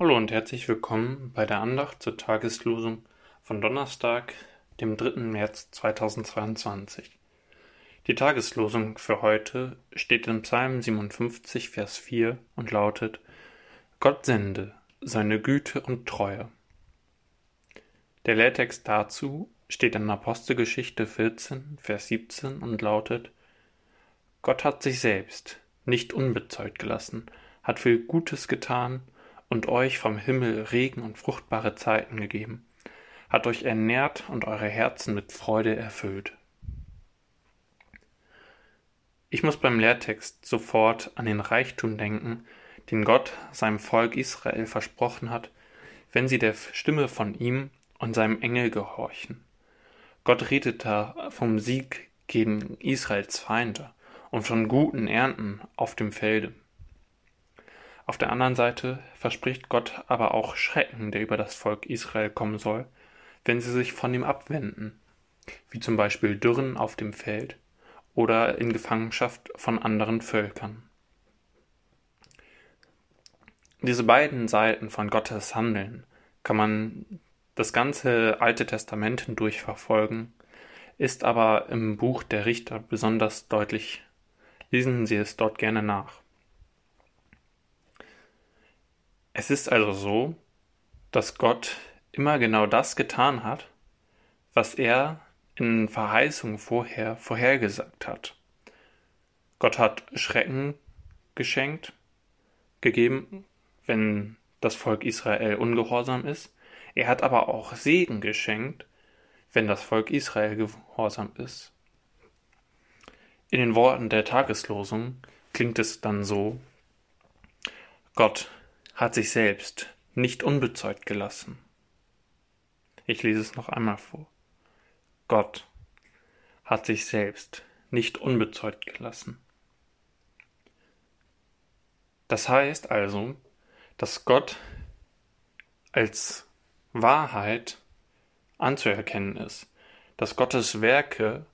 Hallo und herzlich willkommen bei der Andacht zur Tageslosung von Donnerstag, dem 3. März 2022. Die Tageslosung für heute steht in Psalm 57, Vers 4 und lautet: Gott sende seine Güte und Treue. Der Lehrtext dazu steht in Apostelgeschichte 14, Vers 17 und lautet: Gott hat sich selbst nicht unbezeugt gelassen, hat viel Gutes getan und euch vom Himmel Regen und fruchtbare Zeiten gegeben, hat euch ernährt und eure Herzen mit Freude erfüllt. Ich muss beim Lehrtext sofort an den Reichtum denken, den Gott seinem Volk Israel versprochen hat, wenn sie der Stimme von ihm und seinem Engel gehorchen. Gott redet da vom Sieg gegen Israels Feinde und von guten Ernten auf dem Felde. Auf der anderen Seite verspricht Gott aber auch Schrecken, der über das Volk Israel kommen soll, wenn sie sich von ihm abwenden, wie zum Beispiel Dürren auf dem Feld oder in Gefangenschaft von anderen Völkern. Diese beiden Seiten von Gottes Handeln kann man das ganze Alte Testament hindurch verfolgen, ist aber im Buch der Richter besonders deutlich. Lesen Sie es dort gerne nach. Es ist also so, dass Gott immer genau das getan hat, was er in Verheißungen vorher vorhergesagt hat. Gott hat Schrecken geschenkt, gegeben, wenn das Volk Israel ungehorsam ist. Er hat aber auch Segen geschenkt, wenn das Volk Israel gehorsam ist. In den Worten der Tageslosung klingt es dann so, Gott hat sich selbst nicht unbezeugt gelassen. Ich lese es noch einmal vor. Gott hat sich selbst nicht unbezeugt gelassen. Das heißt also, dass Gott als Wahrheit anzuerkennen ist, dass Gottes Werke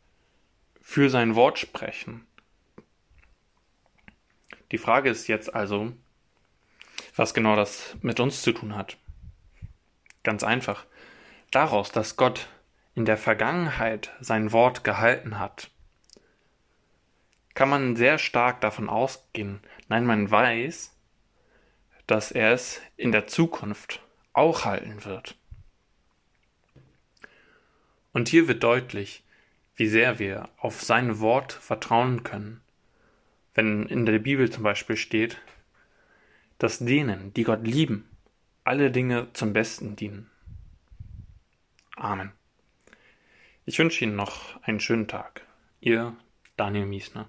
für sein Wort sprechen. Die Frage ist jetzt also, was genau das mit uns zu tun hat. Ganz einfach. Daraus, dass Gott in der Vergangenheit sein Wort gehalten hat, kann man sehr stark davon ausgehen, nein, man weiß, dass er es in der Zukunft auch halten wird. Und hier wird deutlich, wie sehr wir auf sein Wort vertrauen können. Wenn in der Bibel zum Beispiel steht, dass denen, die Gott lieben, alle Dinge zum Besten dienen. Amen. Ich wünsche Ihnen noch einen schönen Tag. Ihr Daniel Miesner.